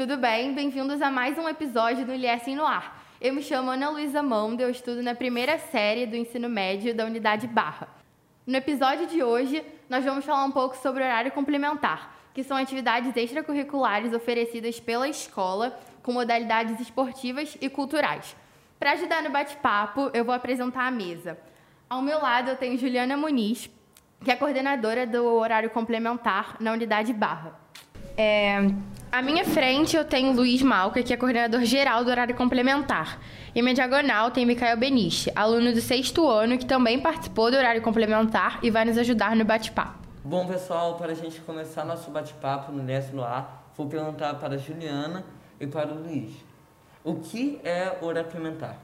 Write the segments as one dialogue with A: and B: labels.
A: tudo bem? Bem-vindos a mais um episódio do Ilhessem no Ar. Eu me chamo Ana Luísa Manda, eu estudo na primeira série do ensino médio da Unidade Barra. No episódio de hoje, nós vamos falar um pouco sobre horário complementar, que são atividades extracurriculares oferecidas pela escola com modalidades esportivas e culturais. Para ajudar no bate-papo, eu vou apresentar a mesa. Ao meu lado, eu tenho Juliana Muniz, que é coordenadora do horário complementar na Unidade Barra. É, à minha frente eu tenho Luiz Malca, que é coordenador geral do horário complementar. E minha diagonal tem Micael Beniche, aluno do sexto ano, que também participou do horário complementar e vai nos ajudar no bate-papo.
B: Bom, pessoal, para a gente começar nosso bate-papo no Nestre no Ar, vou perguntar para a Juliana e para o Luiz. O que é horário complementar?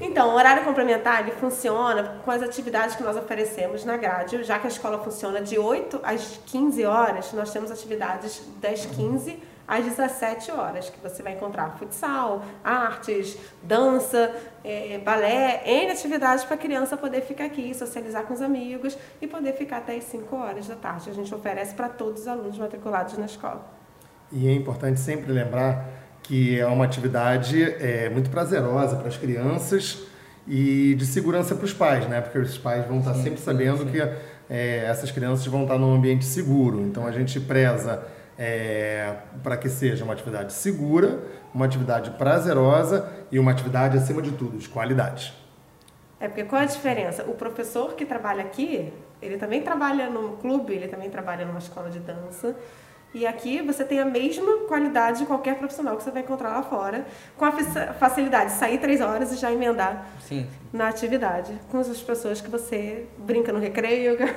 C: Então, o horário complementar ele funciona com as atividades que nós oferecemos na grade. Já que a escola funciona de 8 às 15 horas, nós temos atividades das 15 às 17 horas, que você vai encontrar futsal, artes, dança, é, balé, N atividades para a criança poder ficar aqui, socializar com os amigos e poder ficar até as 5 horas da tarde. A gente oferece para todos os alunos matriculados na escola.
D: E é importante sempre lembrar que é uma atividade é, muito prazerosa para as crianças e de segurança para os pais, né? Porque os pais vão estar sim, sempre sabendo sim. que é, essas crianças vão estar num ambiente seguro. Então a gente preza é, para que seja uma atividade segura, uma atividade prazerosa e uma atividade, acima de tudo, de qualidade.
C: É porque qual a diferença? O professor que trabalha aqui, ele também trabalha num clube, ele também trabalha numa escola de dança. E aqui você tem a mesma qualidade de qualquer profissional que você vai encontrar lá fora, com a facilidade de sair três horas e já emendar sim, sim. na atividade, com as pessoas que você brinca no recreio. É.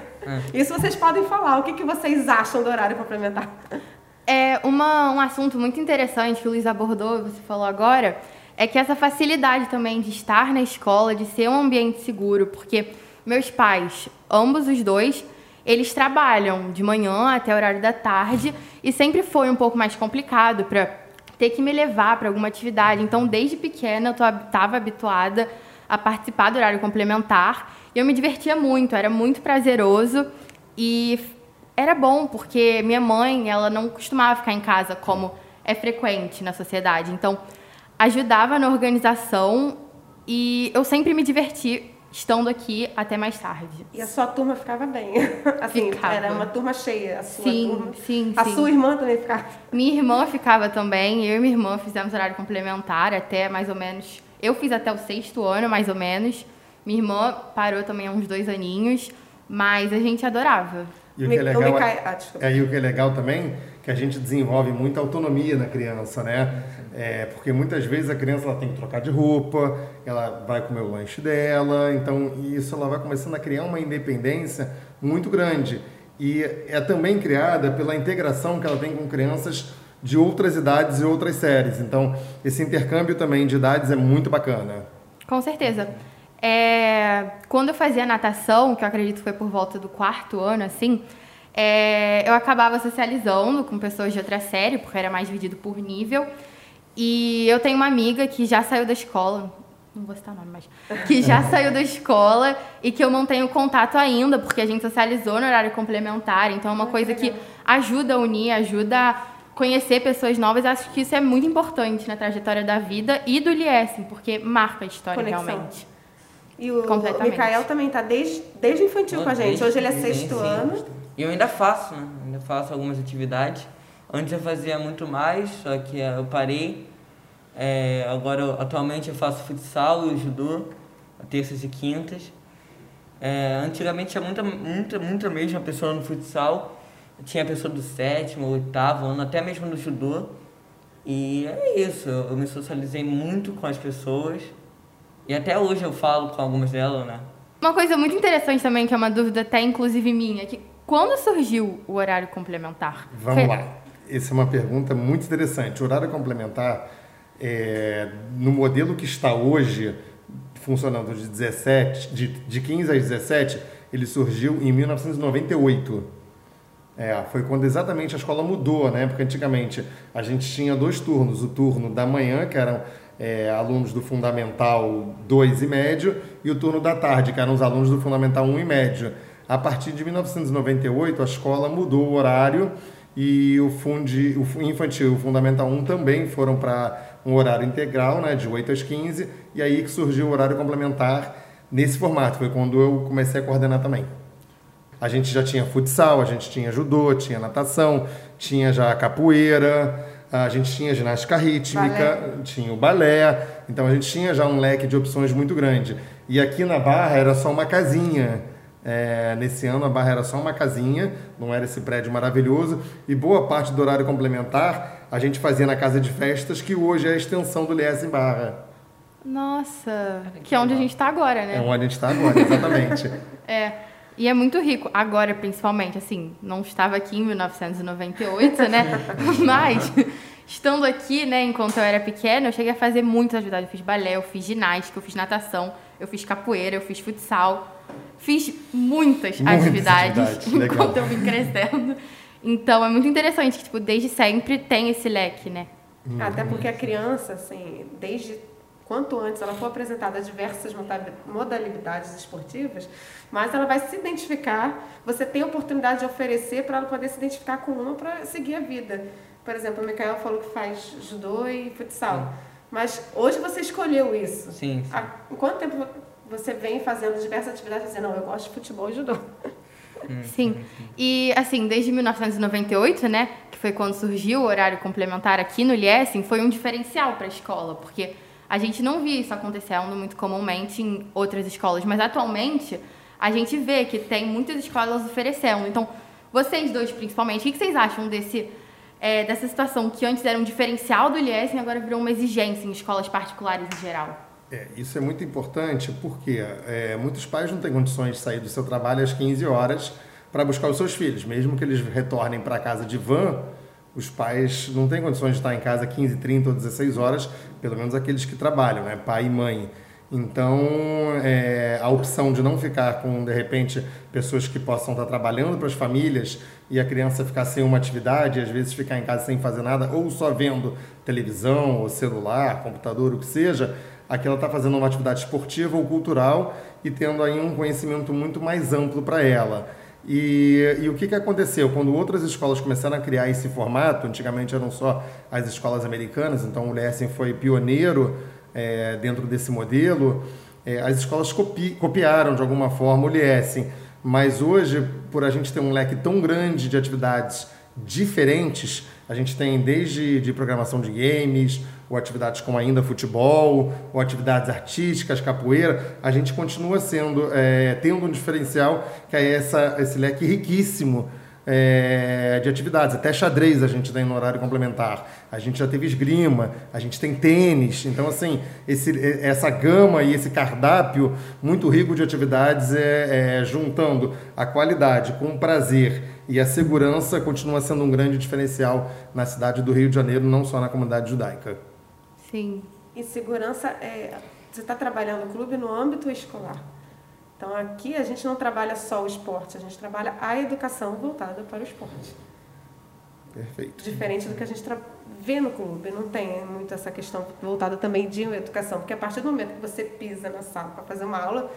C: Isso vocês podem falar. O que, que vocês acham do horário complementar?
A: É uma, um assunto muito interessante que o Luiz abordou, você falou agora, é que essa facilidade também de estar na escola, de ser um ambiente seguro, porque meus pais, ambos os dois, eles trabalham de manhã até o horário da tarde e sempre foi um pouco mais complicado para ter que me levar para alguma atividade. Então, desde pequena, eu estava habituada a participar do horário complementar e eu me divertia muito, era muito prazeroso e era bom porque minha mãe, ela não costumava ficar em casa como é frequente na sociedade. Então, ajudava na organização e eu sempre me diverti estando aqui até mais tarde.
C: E a sua turma ficava bem. Assim, ficava. era uma turma cheia. A sua
A: sim,
C: turma.
A: sim,
C: A
A: sim.
C: sua irmã também ficava?
A: Minha irmã ficava também. Eu e minha irmã fizemos horário complementar até mais ou menos. Eu fiz até o sexto ano, mais ou menos. Minha irmã parou também há uns dois aninhos, mas a gente adorava.
D: E o que é legal, é, é, e o que é legal também que a gente desenvolve muita autonomia na criança, né? É, porque muitas vezes a criança ela tem que trocar de roupa, ela vai comer o lanche dela, então isso ela vai começando a criar uma independência muito grande. E é também criada pela integração que ela tem com crianças de outras idades e outras séries. Então, esse intercâmbio também de idades é muito bacana.
A: Com certeza. É, quando eu fazia natação, que eu acredito que foi por volta do quarto ano, assim, é, eu acabava socializando com pessoas de outra série, porque era mais dividido por nível. E eu tenho uma amiga que já saiu da escola, não vou citar o nome, mas que já saiu da escola e que eu mantenho contato ainda, porque a gente socializou no horário complementar. Então é uma coisa que ajuda a unir, ajuda a conhecer pessoas novas. Acho que isso é muito importante na trajetória da vida e do Liesen, porque marca a história Conexão. realmente.
C: E o Micael também está desde, desde infantil com a gente. Hoje ele é sexto sim, ano.
B: E eu ainda faço, né? Ainda faço algumas atividades. Antes eu fazia muito mais, só que eu parei. É, agora, atualmente, eu faço futsal e judô, terças e quintas. É, antigamente tinha muita, muita, muita mesma pessoa no futsal. Tinha pessoa do sétimo, oitavo ano, até mesmo no judô. E é isso, eu me socializei muito com as pessoas. E até hoje eu falo com algumas delas, né?
A: Uma coisa muito interessante também, que é uma dúvida até inclusive minha, que quando surgiu o horário complementar?
D: Vamos lá. Essa é uma pergunta muito interessante. O horário complementar, é, no modelo que está hoje, funcionando de, 17, de, de 15 às 17, ele surgiu em 1998. É, foi quando exatamente a escola mudou, né? Porque antigamente a gente tinha dois turnos, o turno da manhã, que eram é, alunos do Fundamental 2 e médio, e o turno da tarde, que eram os alunos do Fundamental 1 e médio. A partir de 1998, a escola mudou o horário e o, fundi, o infantil o fundamental 1 também foram para um horário integral, né, de 8 às 15, e aí que surgiu o horário complementar nesse formato, foi quando eu comecei a coordenar também. A gente já tinha futsal, a gente tinha judô, tinha natação, tinha já capoeira, a gente tinha ginástica rítmica, balé. tinha o balé, então a gente tinha já um leque de opções muito grande. E aqui na Barra era só uma casinha. É, nesse ano a Barra era só uma casinha, não era esse prédio maravilhoso, e boa parte do horário complementar a gente fazia na casa de festas, que hoje é a extensão do Lies em Barra.
A: Nossa, que é onde a gente está agora, né?
D: É onde a gente está agora, exatamente.
A: é. E é muito rico, agora principalmente, assim, não estava aqui em 1998, né? Mas, estando aqui, né, enquanto eu era pequena, eu cheguei a fazer muitas atividades. Eu fiz balé, eu fiz ginástica, eu fiz natação, eu fiz capoeira, eu fiz futsal. Fiz muitas, muitas atividades, atividades. enquanto eu vim crescendo. Então, é muito interessante que, tipo, desde sempre tem esse leque, né?
C: Até porque a criança, assim, desde quanto antes ela for apresentada a diversas modalidades esportivas, mais ela vai se identificar, você tem a oportunidade de oferecer para ela poder se identificar com uma para seguir a vida. Por exemplo, o Micael falou que faz judô e futsal. Sim. Mas hoje você escolheu isso.
B: Sim. sim. Há
C: quanto tempo você vem fazendo diversas atividades dizendo, não, eu gosto de futebol e judô?
A: Hum, sim. E, assim, desde 1998, né, que foi quando surgiu o horário complementar aqui no Liessing, foi um diferencial para a escola, porque a gente não via isso acontecendo muito comumente em outras escolas, mas atualmente a gente vê que tem muitas escolas oferecendo. Então, vocês dois principalmente, o que vocês acham desse, é, dessa situação que antes era um diferencial do IES e agora virou uma exigência em escolas particulares em geral?
D: É, isso é muito importante porque é, muitos pais não têm condições de sair do seu trabalho às 15 horas para buscar os seus filhos, mesmo que eles retornem para casa de van os pais não têm condições de estar em casa 15, 30 ou 16 horas, pelo menos aqueles que trabalham, né? pai e mãe. Então, é, a opção de não ficar com, de repente, pessoas que possam estar trabalhando para as famílias e a criança ficar sem uma atividade, às vezes ficar em casa sem fazer nada, ou só vendo televisão, ou celular, computador, o que seja, aqui ela está fazendo uma atividade esportiva ou cultural e tendo aí um conhecimento muito mais amplo para ela. E, e, o que, que aconteceu? Quando outras escolas começaram a criar esse formato, antigamente eram só as escolas americanas, então o Lessing foi pioneiro é, dentro desse modelo, é, as escolas copi, copiaram de alguma forma o Lessing, mas hoje, por a gente ter um leque tão grande de atividades diferentes, a gente tem desde de programação de games, ou atividades como ainda futebol, ou atividades artísticas, capoeira, a gente continua sendo, é, tendo um diferencial que é essa, esse leque riquíssimo é, de atividades. Até xadrez a gente tem no horário complementar. A gente já teve esgrima, a gente tem tênis. Então, assim, esse, essa gama e esse cardápio muito rico de atividades é, é, juntando a qualidade com o prazer e a segurança continua sendo um grande diferencial na cidade do Rio de Janeiro, não só na comunidade judaica.
A: Sim.
C: E segurança é. Você está trabalhando no clube no âmbito escolar. Então aqui a gente não trabalha só o esporte, a gente trabalha a educação voltada para o esporte.
D: Perfeito.
C: Diferente do que a gente vê no clube, não tem muito essa questão voltada também de educação, porque a partir do momento que você pisa na sala para fazer uma aula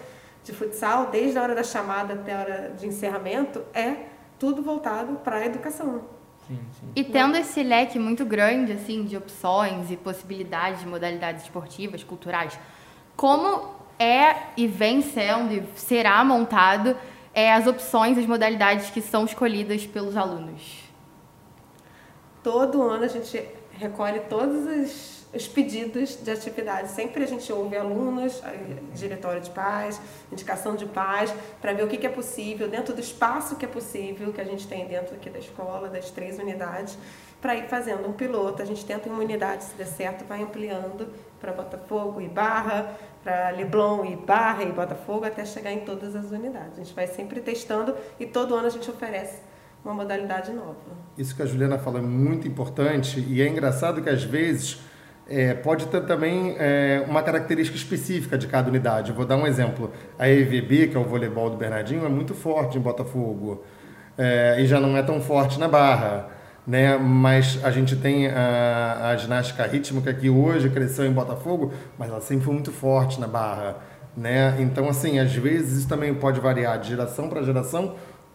C: de futsal, desde a hora da chamada até a hora de encerramento, é tudo voltado para a educação.
A: Sim, sim. E tendo esse leque muito grande assim de opções e possibilidades de modalidades esportivas, culturais, como é e vem sendo e será montado é, as opções, as modalidades que são escolhidas pelos alunos?
C: Todo ano a gente recolhe todos os os pedidos de atividades. Sempre a gente ouve alunos, diretório de pais, indicação de pais, para ver o que, que é possível, dentro do espaço que é possível, que a gente tem dentro aqui da escola, das três unidades, para ir fazendo um piloto. A gente tenta uma unidade, se der certo, vai ampliando para Botafogo e Barra, para Leblon e Barra e Botafogo, até chegar em todas as unidades. A gente vai sempre testando e todo ano a gente oferece uma modalidade nova.
D: Isso que a Juliana fala é muito importante e é engraçado que às vezes é, pode ter também é, uma característica específica de cada unidade. Eu vou dar um exemplo. A EVB, que é o voleibol do Bernardinho, é muito forte em Botafogo é, e já não é tão forte na Barra. Né? Mas a gente tem a, a ginástica rítmica que hoje cresceu em Botafogo, mas ela sempre foi muito forte na Barra. Né? Então, assim, às vezes isso também pode variar de geração para geração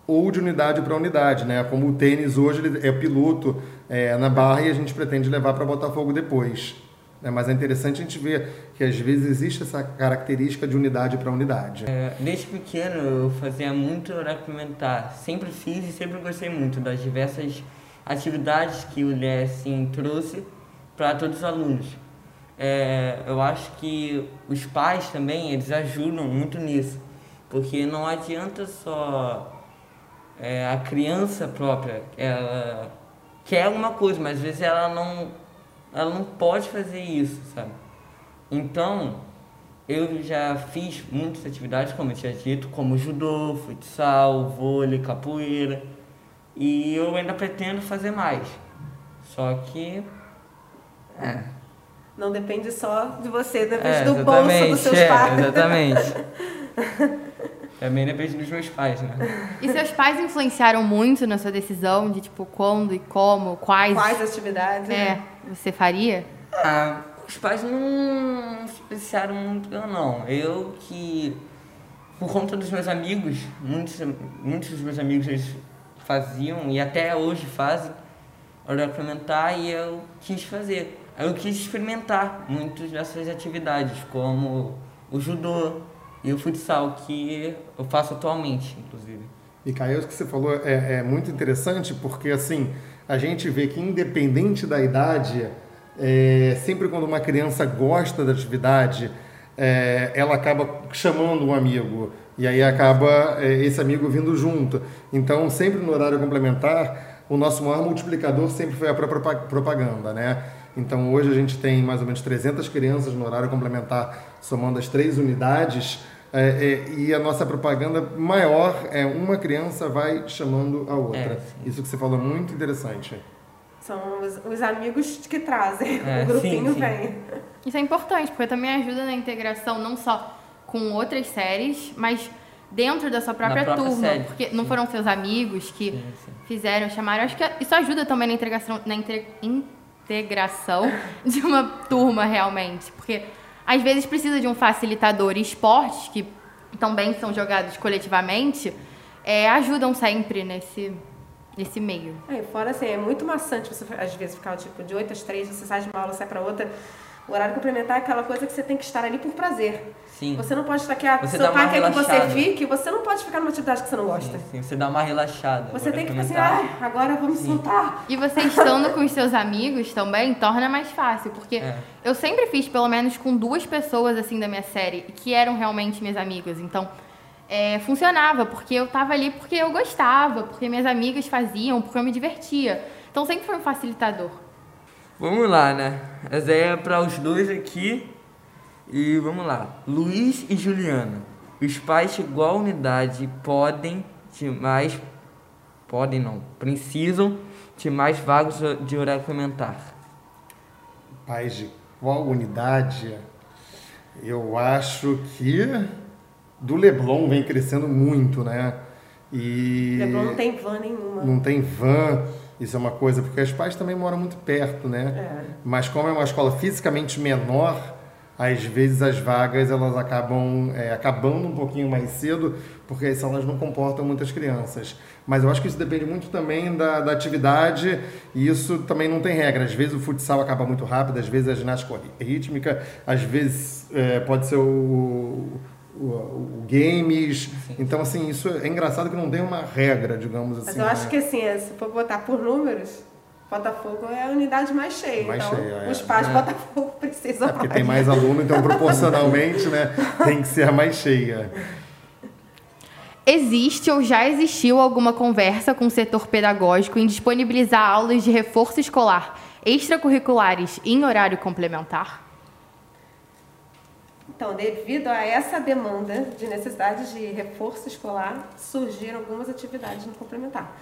D: ou de unidade para unidade, né? Como o tênis hoje ele é piloto é, na barra e a gente pretende levar para Botafogo depois. Né? Mas é interessante a gente ver que às vezes existe essa característica de unidade para unidade.
B: É, desde pequeno eu fazia muito horário complementar. Sempre fiz e sempre gostei muito das diversas atividades que o LESSIM trouxe para todos os alunos. É, eu acho que os pais também eles ajudam muito nisso, porque não adianta só é, a criança própria, ela quer alguma coisa, mas às vezes ela não, ela não pode fazer isso, sabe? Então, eu já fiz muitas atividades, como eu tinha dito, como judô, futsal, vôlei, capoeira, e eu ainda pretendo fazer mais. Só que. É.
C: Não depende só de você, depende é, do bolso dos seus é, pais.
B: Exatamente. Também depende dos meus pais, né?
A: E seus pais influenciaram muito na sua decisão de, tipo, quando e como, quais...
C: Quais atividades,
A: é,
C: né?
A: você faria?
B: Ah, os pais não influenciaram muito, eu não. Eu que, por conta dos meus amigos, muitos, muitos dos meus amigos eles faziam e até hoje fazem complementar e eu quis fazer. Eu quis experimentar muitas dessas atividades, como o judô, e o futsal, que eu faço atualmente, inclusive.
D: E Caio, o que você falou é, é, muito interessante, porque assim, a gente vê que independente da idade, é, sempre quando uma criança gosta da atividade, é, ela acaba chamando um amigo, e aí acaba é, esse amigo vindo junto. Então, sempre no horário complementar, o nosso maior multiplicador sempre foi a própria propaganda, né? Então, hoje a gente tem mais ou menos 300 crianças no horário complementar, somando as três unidades, é, é, e a nossa propaganda maior é uma criança vai chamando a outra. É, Isso que você falou é muito interessante.
C: São os, os amigos que trazem, é, o grupinho sim, sim. vem.
A: Isso é importante, porque também ajuda na integração não só com outras séries, mas dentro da sua própria, própria turma. Série, porque sim. não foram seus amigos que fizeram, chamaram. Acho que isso ajuda também na integração, na integração de uma turma realmente. Porque às vezes precisa de um facilitador. E esportes, que também são jogados coletivamente, é, ajudam sempre nesse, nesse meio.
C: É, fora assim, é muito maçante você às vezes ficar tipo de 8 às 3, você sai de uma aula, sai para outra. O horário complementar é aquela coisa que você tem que estar ali por prazer.
B: Sim.
C: Você não pode estar aqui, a seu pai quer que você fique, você não pode ficar numa atividade que você não gosta.
B: Sim, sim. você dá uma relaxada.
C: Você tem que pensar, ah, agora vamos sim. soltar.
A: E você estando com os seus amigos também torna mais fácil, porque é. eu sempre fiz pelo menos com duas pessoas assim da minha série que eram realmente minhas amigas. Então, é, funcionava, porque eu tava ali porque eu gostava, porque minhas amigas faziam, porque eu me divertia. Então sempre foi um facilitador.
B: Vamos lá, né? Essa é para os dois aqui. E vamos lá. Luiz e Juliana. Os pais de igual unidade podem de mais. Podem não. Precisam de mais vagos de horário complementar.
D: Pais de qual unidade? Eu acho que do Leblon vem crescendo muito, né?
C: E Leblon não tem van nenhuma.
D: Não tem van. Isso é uma coisa, porque os pais também moram muito perto, né? É. Mas como é uma escola fisicamente menor, às vezes as vagas elas acabam é, acabando um pouquinho mais cedo, porque as salas não comportam muitas crianças. Mas eu acho que isso depende muito também da, da atividade e isso também não tem regra. Às vezes o futsal acaba muito rápido, às vezes a ginástica rítmica, às vezes é, pode ser o, o, o games. Sim. Então, assim, isso é engraçado que não tem uma regra, digamos assim.
C: Mas eu acho né? que, assim, é, se for botar por números, Botafogo é a unidade mais cheia. Mais então, cheia, é. os pais de é. Botafogo precisam
D: é porque mais. tem mais aluno, então proporcionalmente, né, tem que ser a mais cheia.
A: Existe ou já existiu alguma conversa com o setor pedagógico em disponibilizar aulas de reforço escolar extracurriculares em horário complementar?
C: Então, devido a essa demanda de necessidade de reforço escolar, surgiram algumas atividades no complementar.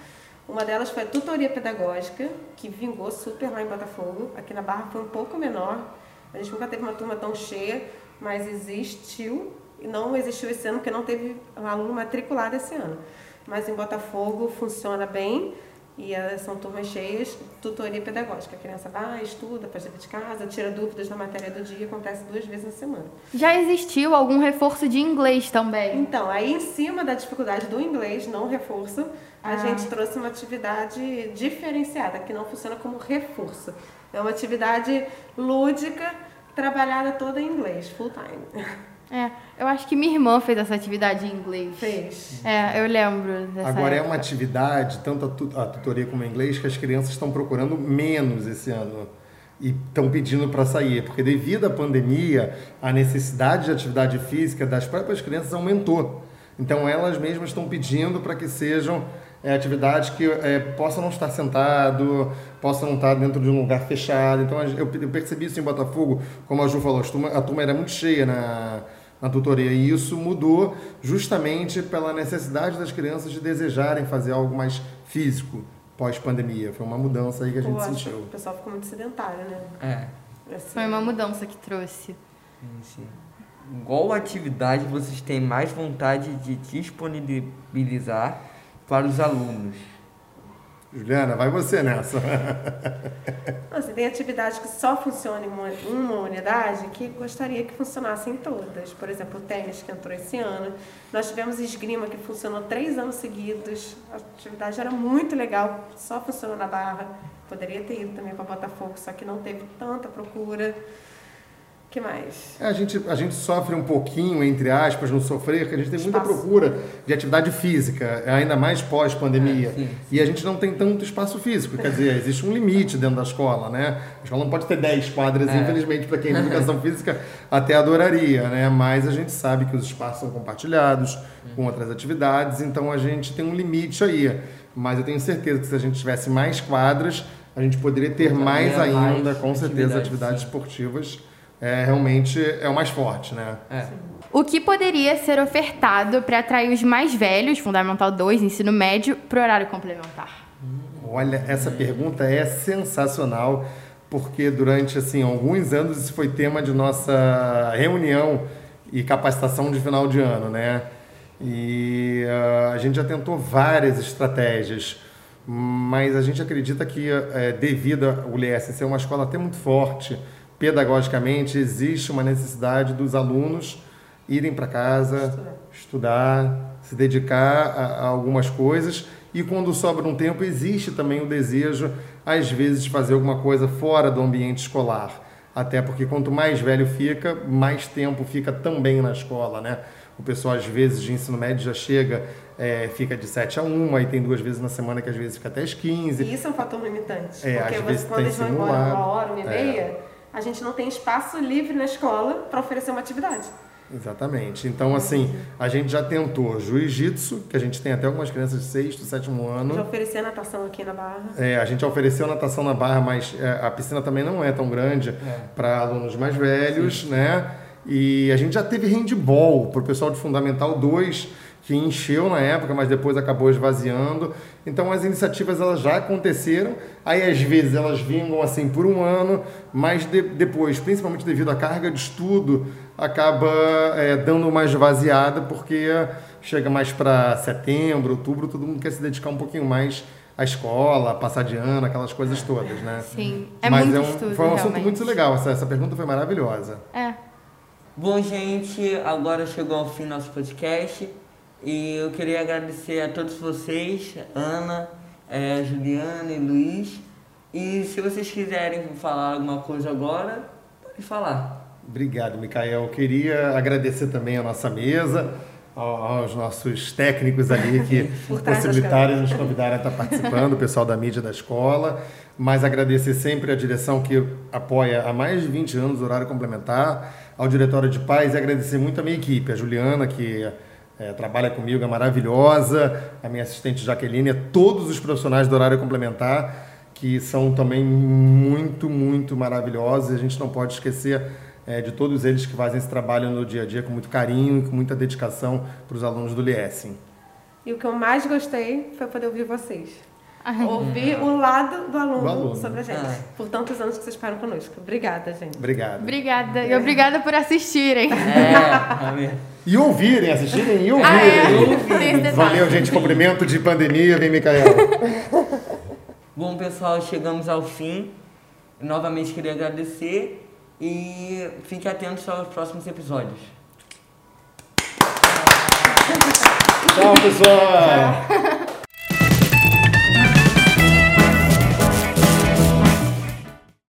C: Uma delas foi a tutoria pedagógica, que vingou super lá em Botafogo. Aqui na Barra foi um pouco menor. A gente nunca teve uma turma tão cheia, mas existiu. E não existiu esse ano, porque não teve um aluno matriculado esse ano. Mas em Botafogo funciona bem. E eh, são turmas cheias, tutoria pedagógica. A criança vai, estuda, faz dever de casa, tira dúvidas na matéria do dia, acontece duas vezes na semana.
A: Já existiu algum reforço de inglês também?
C: Então, aí em cima da dificuldade do inglês, não reforço, a
A: Ah.
C: gente trouxe uma atividade diferenciada, que não funciona como reforço. É uma atividade lúdica, trabalhada toda em inglês, full time.
A: É, eu acho que minha irmã fez essa atividade em inglês.
C: Fez.
A: É, eu lembro dessa
D: Agora é
A: época.
D: uma atividade, tanto a, tu- a tutoria como o inglês, que as crianças estão procurando menos esse ano e estão pedindo para sair, porque devido à pandemia, a necessidade de atividade física das próprias crianças aumentou. Então elas mesmas estão pedindo para que sejam é, atividades que é, possam não estar sentado, possam não estar dentro de um lugar fechado. Então a- eu, eu percebi isso em Botafogo, como a Ju falou, as turma- a turma era muito cheia na, na tutoria e isso mudou justamente pela necessidade das crianças de desejarem fazer algo mais físico pós-pandemia. Foi uma mudança aí que a gente
C: Pô,
D: sentiu.
C: o pessoal ficou muito sedentário, né?
B: É.
C: Assim,
A: Foi uma mudança que trouxe.
B: Sim. Qual atividade vocês têm mais vontade de disponibilizar para os alunos?
D: Juliana, vai você nessa.
C: Assim, tem atividades que só funcionam em uma, uma unidade que gostaria que funcionassem em todas. Por exemplo, o tênis que entrou esse ano. Nós tivemos esgrima que funcionou três anos seguidos. A atividade era muito legal, só funcionou na Barra. Poderia ter ido também para Botafogo, só que não teve tanta procura. Que mais?
D: É, A gente, a gente sofre um pouquinho, entre aspas, no sofrer, porque a gente tem muita
C: Espaço.
D: procura de atividade física, ainda mais pós-pandemia.
B: É,
D: e a gente não tem tanto espaço físico, quer dizer, existe um limite dentro da escola, né? A escola não pode ter 10 quadras,
B: É.
D: infelizmente, para quem é de educação física até adoraria, né? Mas a gente sabe que os espaços são compartilhados com outras atividades, então a gente tem um limite aí. Mas eu tenho certeza que se a gente tivesse mais quadras, a gente poderia ter mais
B: mais
D: ainda, com certeza,
B: atividades,
D: atividades
B: sim.
D: esportivas é realmente é o mais forte, né?
B: É.
A: O que poderia ser ofertado para atrair os mais velhos, Fundamental 2, ensino médio, para o horário complementar?
D: Olha, essa pergunta é sensacional, porque durante assim alguns anos isso foi tema de nossa reunião e capacitação de final de ano, né? E ah, a gente já tentou várias estratégias, mas a gente acredita que eh, devido ao LES ser uma escola até muito forte, pedagogicamente existe uma necessidade dos alunos irem para casa, estudar, se dedicar a, a algumas coisas e quando sobra um tempo existe também o desejo às vezes de fazer alguma coisa fora do ambiente escolar até porque quanto mais velho fica mais tempo fica também na escola né o pessoal às vezes de ensino médio já chega é, fica de 7 a 1 e tem duas vezes na semana que às vezes fica até às 15
C: E isso é um fator limitante.
D: É,
C: porque
D: às
C: você,
D: vezes
C: quando
D: tem
C: eles vão embora uma hora, uma e
D: É.
C: a gente não tem espaço livre na escola para oferecer uma atividade.
D: Exatamente. Então, assim, a gente já tentou jiu-jitsu, que a gente tem até algumas crianças de sexto, sétimo
C: Já
D: ano.
C: oferecer natação aqui na Barra.
D: É, a gente ofereceu natação na barra, mas é, a piscina também não é tão grande para alunos mais velhos, né? E a gente já teve handball para o pessoal de Fundamental 2, que encheu na época, mas depois acabou esvaziando. Então as iniciativas elas já aconteceram, aí às vezes elas vingam assim por um ano, mas de- depois, principalmente devido à carga de estudo, acaba é, dando uma esvaziada, porque chega mais para setembro, outubro, todo mundo quer se dedicar um pouquinho mais à escola, passar de ano, aquelas coisas todas, né?
A: Sim, é
D: Mas
A: muito
D: é um,
A: estudo,
D: foi um assunto
A: realmente.
D: muito legal, essa, essa pergunta foi maravilhosa.
A: É.
B: Bom, gente, agora chegou ao fim nosso podcast e eu queria agradecer a todos vocês, Ana, eh, Juliana e Luiz. E se vocês quiserem falar alguma coisa agora, pode falar.
D: Obrigado, Micael. Queria agradecer também a nossa mesa, ao- aos nossos técnicos ali que possibilitaram e nos convidaram a estar participando, o pessoal da mídia da escola. Mas agradecer sempre a direção que apoia há mais de 20 anos o horário complementar, ao diretório de paz e agradecer muito a minha equipe, a Juliana, que eh, trabalha comigo, é maravilhosa, a minha assistente Jaqueline, a todos os profissionais do horário complementar, que são também muito, muito maravilhosos. A gente não pode esquecer eh, de todos eles que fazem esse trabalho no dia a dia com muito carinho e com muita dedicação para os alunos do Liessing.
C: E o que eu mais gostei foi poder ouvir vocês. Ouvir o lado do aluno,
D: Do aluno.
C: sobre a gente.
B: Ah.
C: Por tantos anos que vocês ficaram conosco. Obrigada, gente.
D: Obrigado.
A: Obrigada. E obrigada por assistirem.
B: É, amém.
D: E ouvirem, assistirem e ouvirem.
A: Ah, é?
D: Valeu, gente. Cumprimento de pandemia, vem, Micael.
B: Bom, pessoal, chegamos ao fim. Novamente queria agradecer e fique atentos aos próximos episódios.
D: Tchau, pessoal!